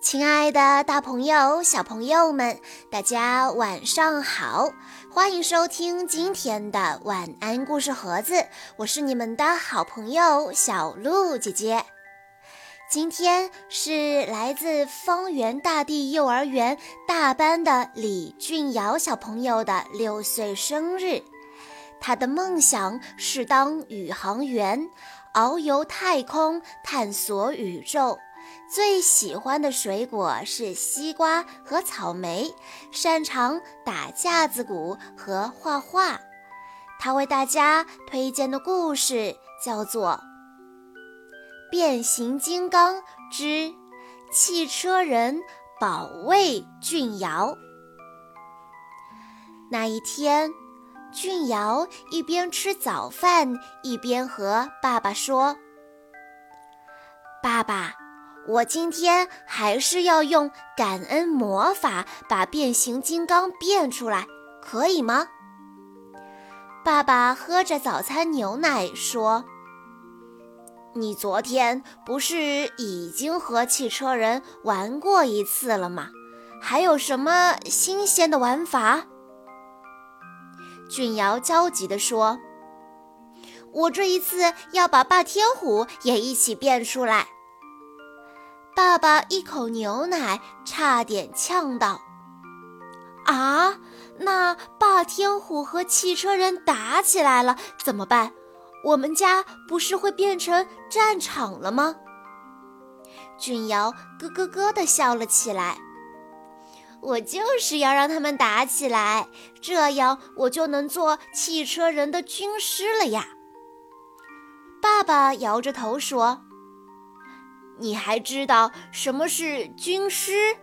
亲爱的，大朋友、小朋友们，大家晚上好！欢迎收听今天的晚安故事盒子，我是你们的好朋友小鹿姐姐。今天是来自方圆大地幼儿园大班的李俊尧小朋友的六岁生日，他的梦想是当宇航员，遨游太空，探索宇宙。最喜欢的水果是西瓜和草莓，擅长打架子鼓和画画。他为大家推荐的故事叫做《变形金刚之汽车人保卫俊尧》。那一天，俊尧一边吃早饭，一边和爸爸说：“爸爸。”我今天还是要用感恩魔法把变形金刚变出来，可以吗？爸爸喝着早餐牛奶说：“你昨天不是已经和汽车人玩过一次了吗？还有什么新鲜的玩法？”俊尧焦急地说：“我这一次要把霸天虎也一起变出来。”爸爸一口牛奶差点呛到。啊，那霸天虎和汽车人打起来了怎么办？我们家不是会变成战场了吗？俊尧咯咯咯地笑了起来。我就是要让他们打起来，这样我就能做汽车人的军师了呀。爸爸摇着头说。你还知道什么是军师？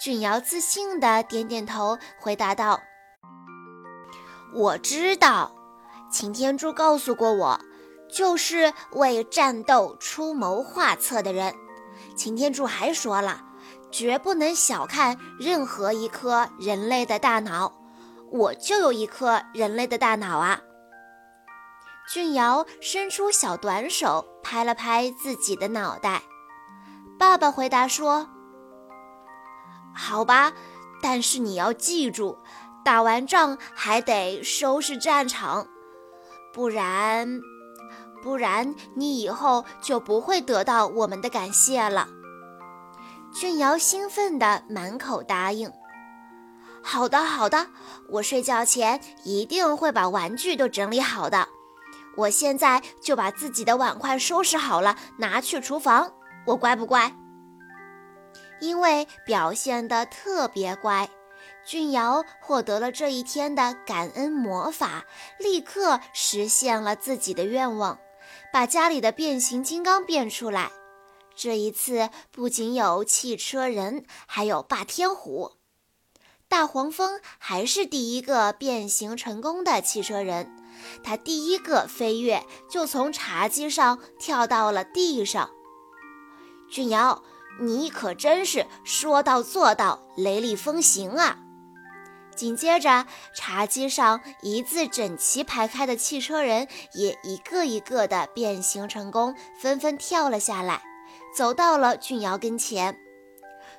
俊尧自信地点点头，回答道：“我知道，擎天柱告诉过我，就是为战斗出谋划策的人。擎天柱还说了，绝不能小看任何一颗人类的大脑。我就有一颗人类的大脑啊！”俊尧伸出小短手，拍了拍自己的脑袋。爸爸回答说：“好吧，但是你要记住，打完仗还得收拾战场，不然，不然你以后就不会得到我们的感谢了。”俊尧兴奋地满口答应：“好的，好的，我睡觉前一定会把玩具都整理好的。”我现在就把自己的碗筷收拾好了，拿去厨房。我乖不乖？因为表现得特别乖，俊瑶获得了这一天的感恩魔法，立刻实现了自己的愿望，把家里的变形金刚变出来。这一次不仅有汽车人，还有霸天虎。大黄蜂还是第一个变形成功的汽车人。他第一个飞跃，就从茶几上跳到了地上。俊瑶，你可真是说到做到，雷厉风行啊！紧接着，茶几上一字整齐排开的汽车人也一个一个的变形成功，纷纷跳了下来，走到了俊瑶跟前。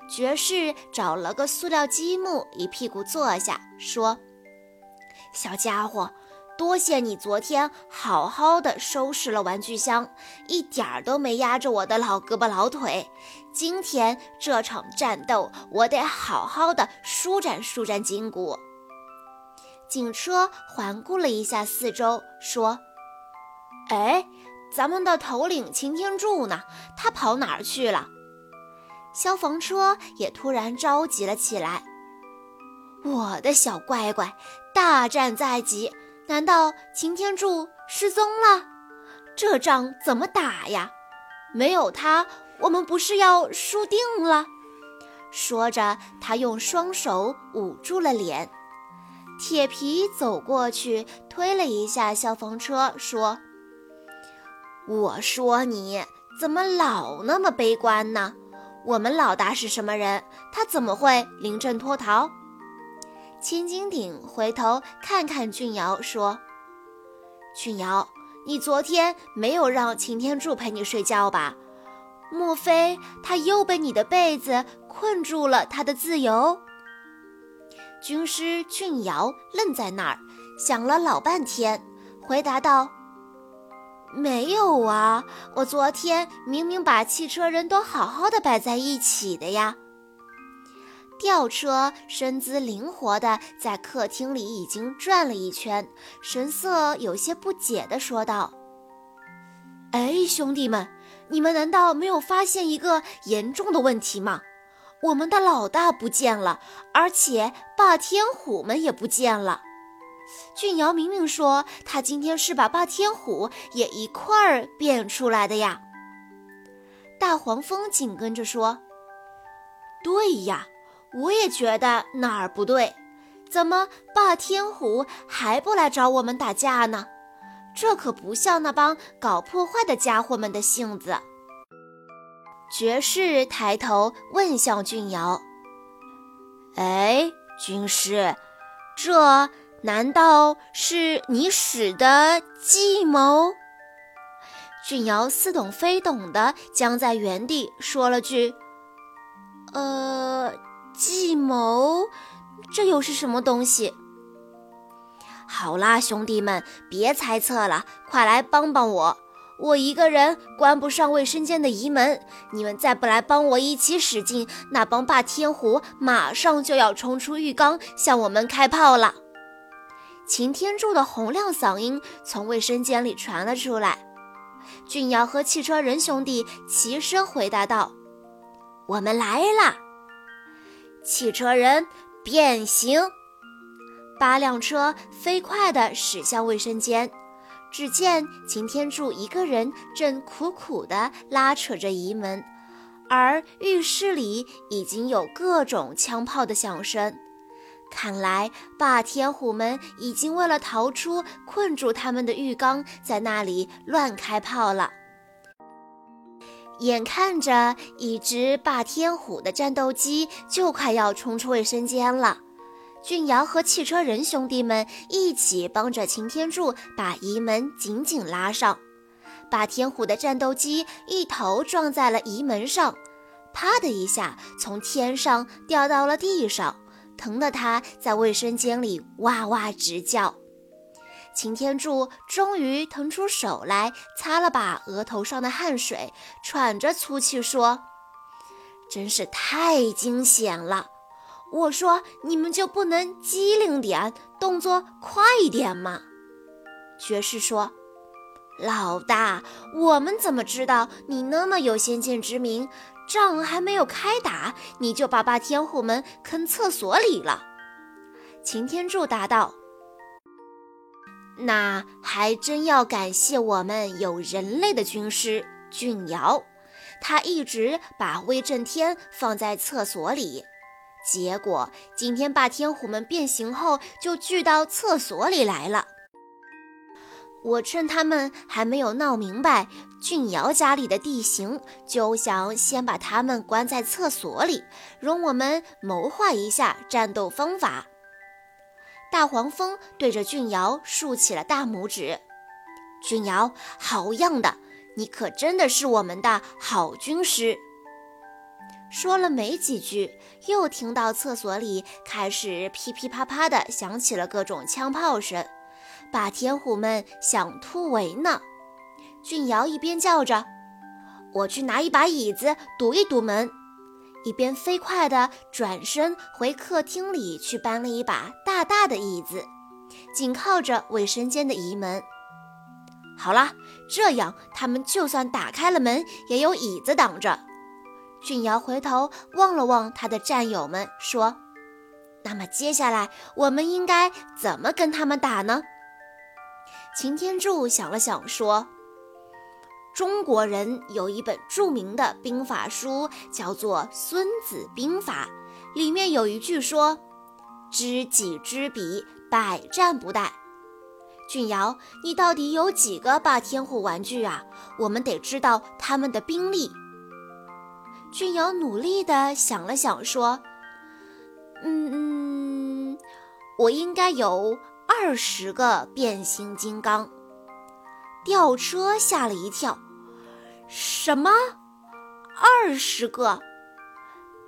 爵士找了个塑料积木，一屁股坐下，说：“小家伙。”多谢你昨天好好的收拾了玩具箱，一点儿都没压着我的老胳膊老腿。今天这场战斗，我得好好的舒展舒展筋骨。警车环顾了一下四周，说：“哎，咱们的头领擎天柱呢？他跑哪儿去了？”消防车也突然着急了起来：“我的小乖乖，大战在即！”难道擎天柱失踪了？这仗怎么打呀？没有他，我们不是要输定了？说着，他用双手捂住了脸。铁皮走过去，推了一下消防车，说：“我说你怎么老那么悲观呢？我们老大是什么人？他怎么会临阵脱逃？”千斤顶回头看看俊尧，说：“俊尧，你昨天没有让擎天柱陪你睡觉吧？莫非他又被你的被子困住了他的自由？军师俊尧愣在那儿，想了老半天，回答道：“没有啊，我昨天明明把汽车人都好好的摆在一起的呀。”吊车身姿灵活的在客厅里已经转了一圈，神色有些不解的说道：“哎，兄弟们，你们难道没有发现一个严重的问题吗？”我们的老大不见了，而且霸天虎们也不见了。俊尧明明说他今天是把霸天虎也一块儿变出来的呀。大黄蜂紧跟着说：“对呀，我也觉得哪儿不对，怎么霸天虎还不来找我们打架呢？这可不像那帮搞破坏的家伙们的性子。”爵士抬头问向俊尧：“哎，军师，这难道是你使的计谋？”俊尧似懂非懂的僵在原地，说了句：“呃，计谋，这又是什么东西？”好啦，兄弟们，别猜测了，快来帮帮我！我一个人关不上卫生间的移门，你们再不来帮我一起使劲，那帮霸天虎马上就要冲出浴缸向我们开炮了。擎天柱的洪亮嗓音从卫生间里传了出来。俊尧和汽车人兄弟齐声回答道：“我们来啦！”汽车人变形，八辆车飞快地驶向卫生间。只见擎天柱一个人正苦苦地拉扯着移门，而浴室里已经有各种枪炮的响声。看来霸天虎们已经为了逃出困住他们的浴缸，在那里乱开炮了。眼看着一只霸天虎的战斗机就快要冲出卫生间了。俊尧和汽车人兄弟们一起帮着擎天柱把移门紧紧拉上，霸天虎的战斗机一头撞在了移门上，啪的一下从天上掉到了地上，疼得他在卫生间里哇哇直叫。擎天柱终于腾出手来擦了把额头上的汗水，喘着粗气说：“真是太惊险了。”我说：“你们就不能机灵点，动作快一点吗？”爵士说：“老大，我们怎么知道你那么有先见之明？仗还没有开打，你就把霸天虎们坑厕所里了。”擎天柱答道：“那还真要感谢我们有人类的军师俊尧，他一直把威震天放在厕所里。”结果今天霸天虎们变形后就聚到厕所里来了。我趁他们还没有闹明白俊尧家里的地形，就想先把他们关在厕所里，容我们谋划一下战斗方法。大黄蜂对着俊尧竖起了大拇指：“俊尧，好样的！你可真的是我们的好军师。”说了没几句，又听到厕所里开始噼噼啪啪的响起了各种枪炮声，霸天虎们想突围呢。俊尧一边叫着“我去拿一把椅子堵一堵门”，一边飞快地转身回客厅里去搬了一把大大的椅子，紧靠着卫生间的移门。好了，这样他们就算打开了门，也有椅子挡着。俊尧回头望了望他的战友们，说：“那么接下来我们应该怎么跟他们打呢？”擎天柱想了想，说：“中国人有一本著名的兵法书，叫做《孙子兵法》，里面有一句说：‘知己知彼，百战不殆。’俊尧，你到底有几个霸天虎玩具啊？我们得知道他们的兵力。”俊瑶努力地想了想，说：“嗯，我应该有二十个变形金刚。”吊车吓了一跳：“什么？二十个！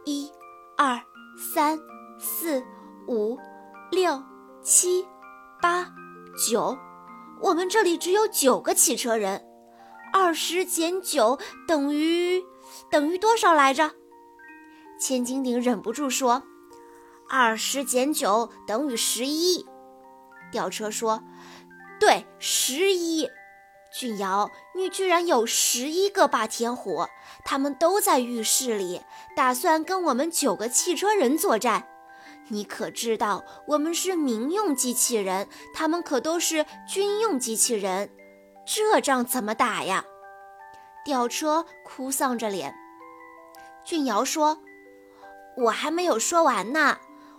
一、二、三、四、五、六、七、八、九，我们这里只有九个汽车人。二十减九等于等于多少来着？千斤顶忍不住说：“二十减九等于十一。”吊车说：“对，十一。”俊瑶，你居然有十一个霸天虎，他们都在浴室里，打算跟我们九个汽车人作战。你可知道，我们是民用机器人，他们可都是军用机器人，这仗怎么打呀？吊车哭丧着脸。俊瑶说：“我还没有说完呢。”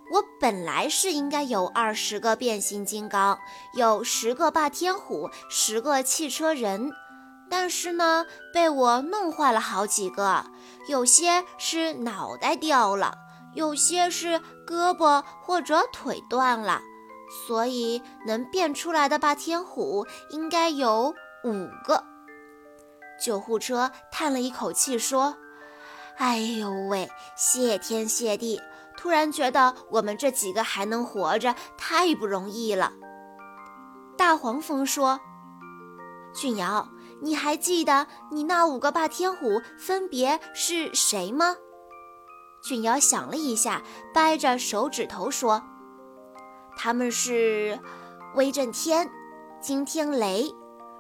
我本来是应该有二十个变形金刚，有十个霸天虎，十个汽车人，但是呢，被我弄坏了好几个，有些是脑袋掉了，有些是胳膊或者腿断了，所以能变出来的霸天虎应该有五个。救护车叹了一口气说：“哎呦喂，谢天谢地。”突然觉得我们这几个还能活着，太不容易了。大黄蜂说：“俊瑶，你还记得你那五个霸天虎分别是谁吗？”俊瑶想了一下，掰着手指头说：“他们是威震天、惊天雷、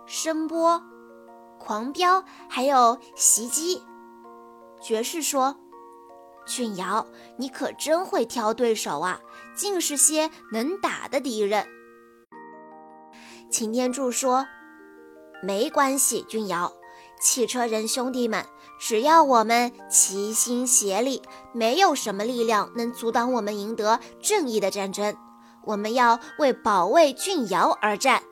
声波、狂飙，还有袭击。”爵士说。俊瑶，你可真会挑对手啊！尽是些能打的敌人。擎天柱说：“没关系，俊瑶，汽车人兄弟们，只要我们齐心协力，没有什么力量能阻挡我们赢得正义的战争。我们要为保卫俊瑶而战。”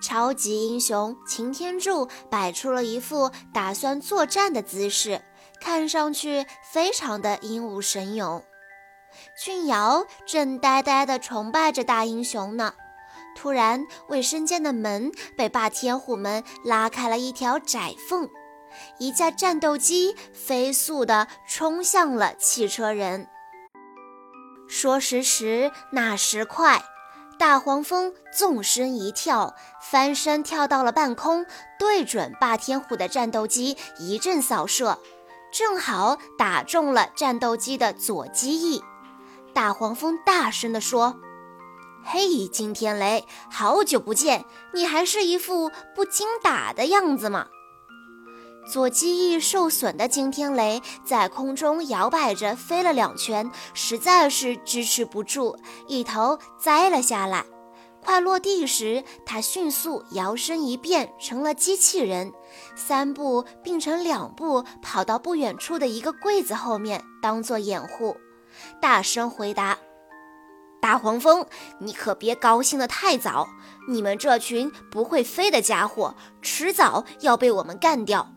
超级英雄擎天柱摆出了一副打算作战的姿势。看上去非常的英武神勇，俊瑶正呆呆地崇拜着大英雄呢。突然，卫生间的门被霸天虎们拉开了一条窄缝，一架战斗机飞速地冲向了汽车人。说时迟，那时快，大黄蜂纵身一跳，翻身跳到了半空，对准霸天虎的战斗机一阵扫射。正好打中了战斗机的左机翼，大黄蜂大声地说：“嘿，惊天雷，好久不见，你还是一副不经打的样子吗？”左机翼受损的惊天雷在空中摇摆着飞了两圈，实在是支持不住，一头栽了下来。快落地时，他迅速摇身一变成了机器人，三步并成两步，跑到不远处的一个柜子后面，当做掩护，大声回答：“大黄蜂，你可别高兴得太早，你们这群不会飞的家伙，迟早要被我们干掉。”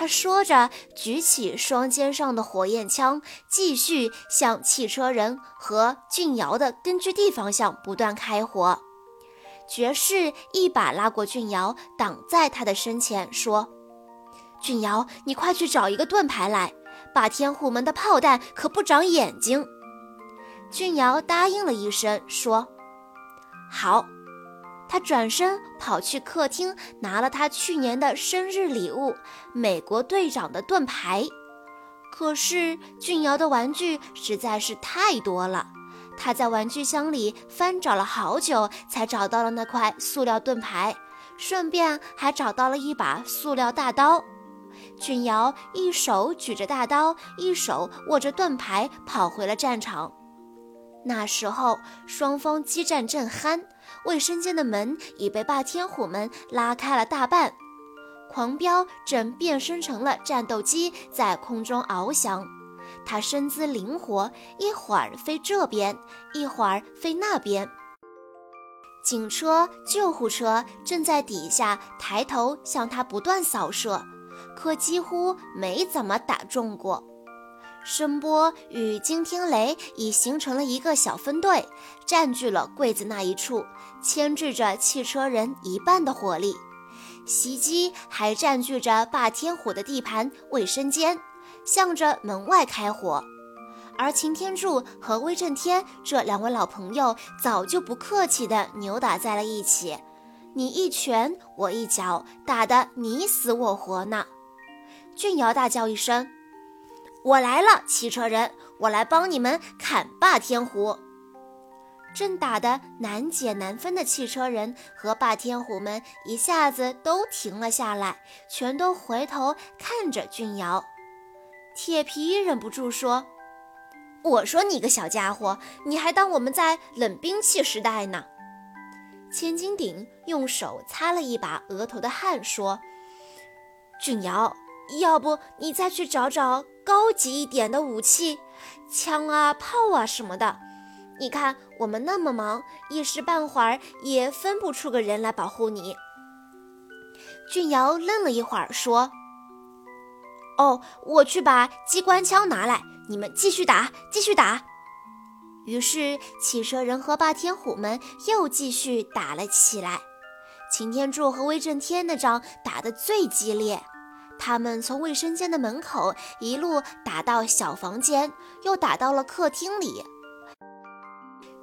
他说着，举起双肩上的火焰枪，继续向汽车人和俊瑶的根据地方向不断开火。爵士一把拉过俊瑶，挡在他的身前，说：“俊瑶，你快去找一个盾牌来，霸天虎们的炮弹可不长眼睛。”俊瑶答应了一声，说：“好。”他转身跑去客厅，拿了他去年的生日礼物——美国队长的盾牌。可是俊瑶的玩具实在是太多了，他在玩具箱里翻找了好久，才找到了那块塑料盾牌，顺便还找到了一把塑料大刀。俊瑶一手举着大刀，一手握着盾牌，跑回了战场。那时候，双方激战正酣，卫生间的门已被霸天虎们拉开了大半。狂飙正变身成了战斗机，在空中翱翔。它身姿灵活，一会儿飞这边，一会儿飞那边。警车、救护车正在底下抬头向它不断扫射，可几乎没怎么打中过。声波与惊天雷已形成了一个小分队，占据了柜子那一处，牵制着汽车人一半的火力。袭击还占据着霸天虎的地盘卫生间，向着门外开火。而擎天柱和威震天这两位老朋友早就不客气地扭打在了一起，你一拳我一脚，打得你死我活呢。俊瑶大叫一声：“我来了，汽车人，我来帮你们砍霸天虎！”正打得难解难分的汽车人和霸天虎们一下子都停了下来，全都回头看着俊瑶。铁皮忍不住说。我说你个小家伙，你还当我们在冷兵器时代呢？千斤顶用手擦了一把额头的汗，说：“俊瑶，要不你再去找找高级一点的武器，枪啊、炮啊什么的。你看我们那么忙，一时半会儿也分不出个人来保护你。”俊瑶愣了一会儿，说：“哦，我去把机关枪拿来。”你们继续打，继续打。于是，汽车人和霸天虎们又继续打了起来。擎天柱和威震天那仗打得最激烈，他们从卫生间的门口一路打到小房间，又打到了客厅里。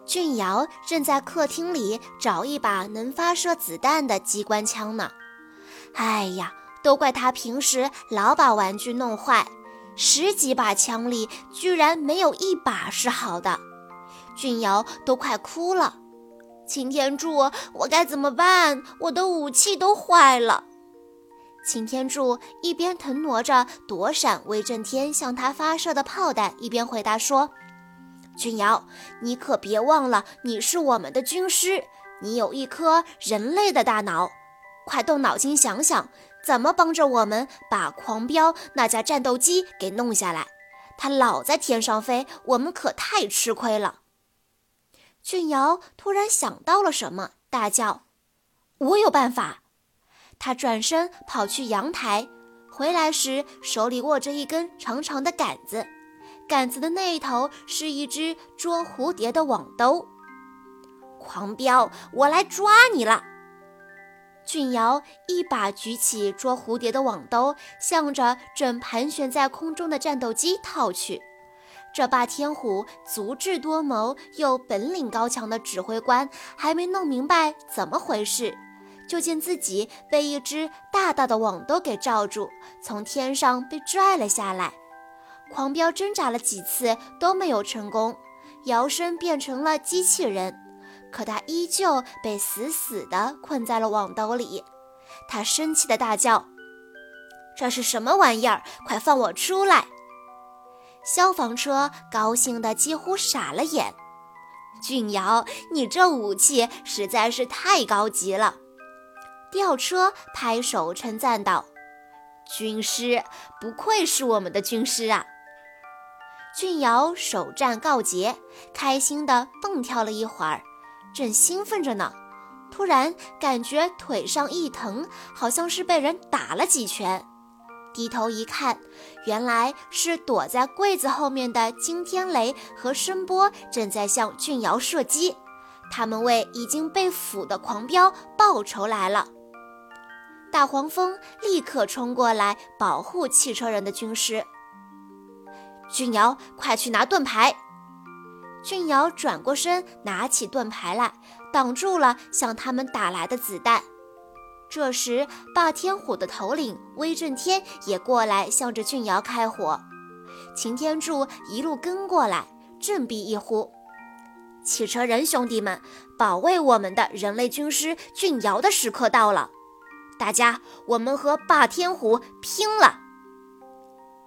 俊瑶正在客厅里找一把能发射子弹的机关枪呢。哎呀，都怪他平时老把玩具弄坏。十几把枪里，居然没有一把是好的，俊瑶都快哭了。擎天柱，我该怎么办？我的武器都坏了。擎天柱一边腾挪着躲闪威震天向他发射的炮弹，一边回答说：“俊瑶，你可别忘了，你是我们的军师，你有一颗人类的大脑，快动脑筋想想。”怎么帮着我们把狂飙那架战斗机给弄下来？它老在天上飞，我们可太吃亏了。俊瑶突然想到了什么，大叫：“我有办法！”他转身跑去阳台，回来时手里握着一根长长的杆子，杆子的那一头是一只捉蝴蝶的网兜。狂飙，我来抓你了！俊瑶一把举起捉蝴蝶的网兜，向着正盘旋在空中的战斗机套去。这霸天虎足智多谋又本领高强的指挥官还没弄明白怎么回事，就见自己被一只大大的网兜给罩住，从天上被拽了下来。狂飙挣扎了几次都没有成功，摇身变成了机器人。可他依旧被死死地困在了网兜里，他生气地大叫：“这是什么玩意儿？快放我出来！”消防车高兴得几乎傻了眼。俊瑶，你这武器实在是太高级了！吊车拍手称赞道：“军师，不愧是我们的军师啊！”俊瑶首战告捷，开心地蹦跳了一会儿。正兴奋着呢，突然感觉腿上一疼，好像是被人打了几拳。低头一看，原来是躲在柜子后面的惊天雷和声波正在向俊瑶射击，他们为已经被俘的狂飙报仇来了。大黄蜂立刻冲过来保护汽车人的军师。俊瑶，快去拿盾牌！俊瑶转过身，拿起盾牌来，挡住了向他们打来的子弹。这时，霸天虎的头领威震天也过来，向着俊瑶开火。擎天柱一路跟过来，振臂一呼：“汽车人兄弟们，保卫我们的人类军师俊瑶的时刻到了！大家，我们和霸天虎拼了！”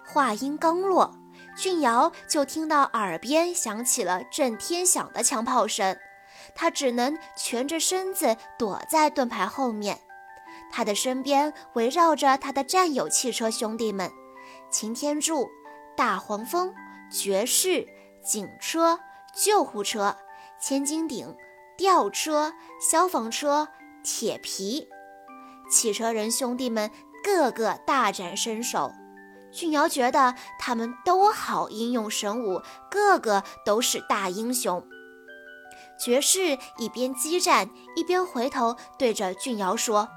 话音刚落。俊瑶就听到耳边响起了震天响的枪炮声，他只能蜷着身子躲在盾牌后面。他的身边围绕着他的战友汽车兄弟们：擎天柱、大黄蜂、爵士、警车、救护车、千斤顶、吊车、消防车、铁皮。汽车人兄弟们个个大展身手。俊瑶觉得他们都好英勇神武，个个都是大英雄。爵士一边激战，一边回头对着俊瑶说：“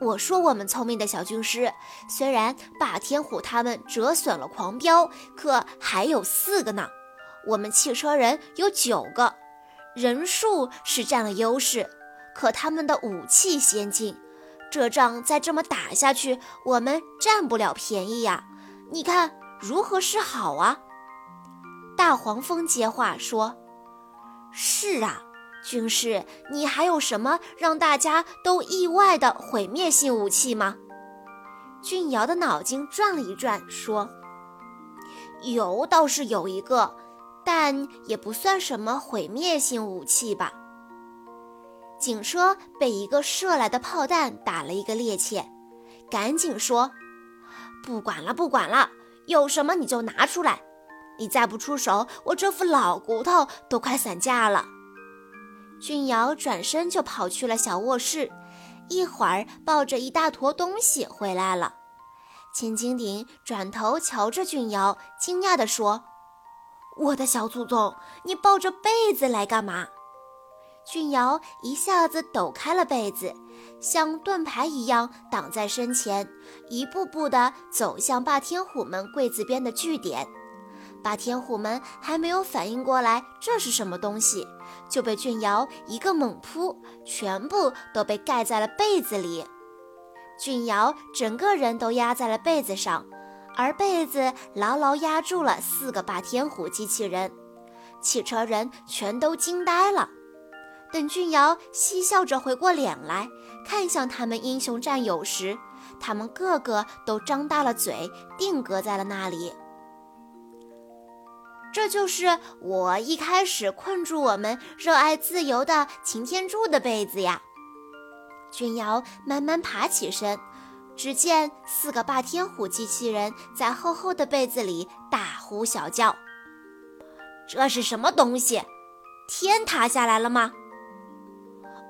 我说我们聪明的小军师，虽然霸天虎他们折损了狂飙，可还有四个呢。我们汽车人有九个，人数是占了优势，可他们的武器先进。这仗再这么打下去，我们占不了便宜呀！你看如何是好啊？大黄蜂接话说：“是啊。”军师，你还有什么让大家都意外的毁灭性武器吗？俊尧的脑筋转了一转，说：“有倒是有一个，但也不算什么毁灭性武器吧。”警车被一个射来的炮弹打了一个趔趄，赶紧说：“不管了，不管了，有什么你就拿出来。你再不出手，我这副老骨头都快散架了。”俊尧转身就跑去了小卧室，一会儿抱着一大坨东西回来了。千斤顶转头瞧着俊尧，惊讶地说：“我的小祖宗，你抱着被子来干嘛？”俊尧一下子抖开了被子，像盾牌一样挡在身前，一步步地走向霸天虎们柜子边的据点。霸天虎们还没有反应过来这是什么东西，就被俊尧一个猛扑，全部都被盖在了被子里。俊尧整个人都压在了被子上，而被子牢牢压住了四个霸天虎机器人。汽车人全都惊呆了。等俊尧嬉笑着回过脸来，看向他们英雄战友时，他们个个都张大了嘴，定格在了那里。这就是我一开始困住我们热爱自由的擎天柱的被子呀！俊尧慢慢爬起身，只见四个霸天虎机器人在厚厚的被子里大呼小叫：“这是什么东西？天塌下来了吗？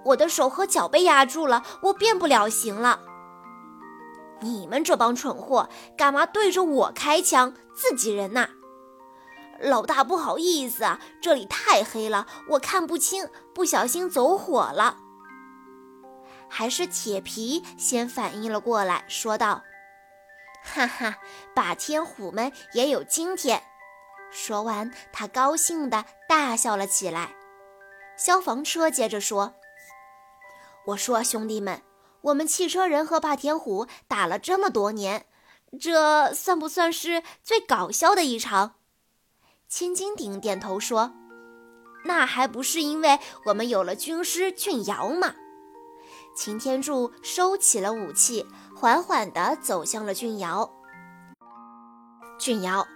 我的手和脚被压住了，我变不了形了！你们这帮蠢货，干嘛对着我开枪？自己人呐！”老大，不好意思啊，这里太黑了，我看不清，不小心走火了。还是铁皮先反应了过来，说道：“哈哈，霸天虎们也有今天。”说完，他高兴地大笑了起来。消防车接着说：“我说兄弟们，我们汽车人和霸天虎打了这么多年，这算不算是最搞笑的一场？”千斤顶点头说：“那还不是因为我们有了军师俊瑶吗？”擎天柱收起了武器，缓缓地走向了俊瑶。俊瑶，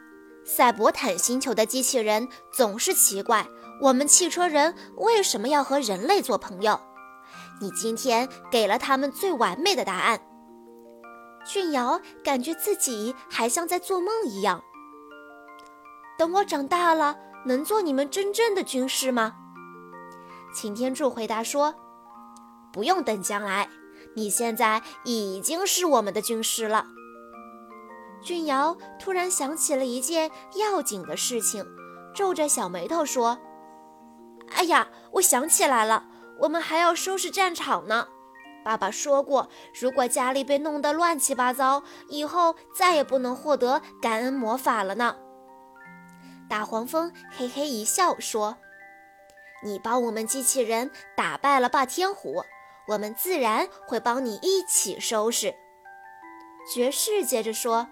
赛博坦星球的机器人总是奇怪，我们汽车人为什么要和人类做朋友？你今天给了他们最完美的答案。俊尧感觉自己还像在做梦一样。等我长大了，能做你们真正的军师吗？擎天柱回答说：“不用等将来，你现在已经是我们的军师了。”俊尧突然想起了一件要紧的事情，皱着小眉头说：“哎呀，我想起来了，我们还要收拾战场呢。爸爸说过，如果家里被弄得乱七八糟，以后再也不能获得感恩魔法了呢。”大黄蜂嘿嘿一笑说：“你帮我们机器人打败了霸天虎，我们自然会帮你一起收拾。”爵士接着说：“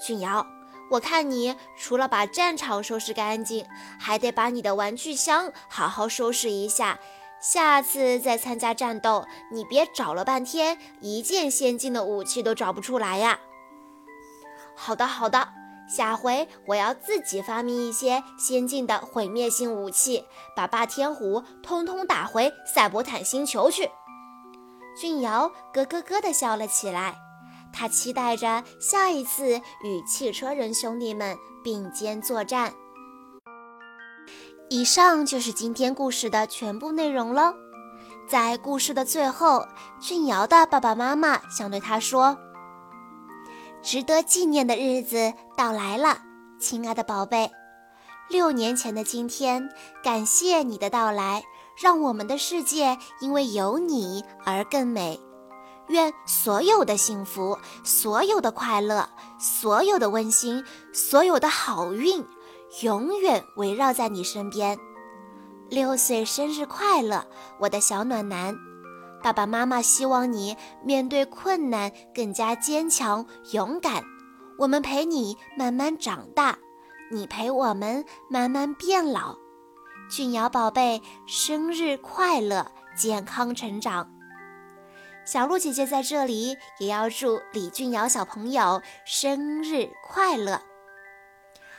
俊尧，我看你除了把战场收拾干净，还得把你的玩具箱好好收拾一下。下次再参加战斗，你别找了半天，一件先进的武器都找不出来呀。”“好的，好的。”下回我要自己发明一些先进的毁灭性武器，把霸天虎通通打回赛博坦星球去。俊尧咯咯咯地笑了起来，他期待着下一次与汽车人兄弟们并肩作战。以上就是今天故事的全部内容了。在故事的最后，俊瑶的爸爸妈妈想对他说。值得纪念的日子到来了，亲爱的宝贝。六年前的今天，感谢你的到来，让我们的世界因为有你而更美。愿所有的幸福、所有的快乐、所有的温馨、所有的好运，永远围绕在你身边。六岁生日快乐，我的小暖男！爸爸妈妈希望你面对困难更加坚强勇敢。我们陪你慢慢长大，你陪我们慢慢变老。俊瑶宝贝，生日快乐，健康成长！小鹿姐姐在这里也要祝李俊瑶小朋友生日快乐。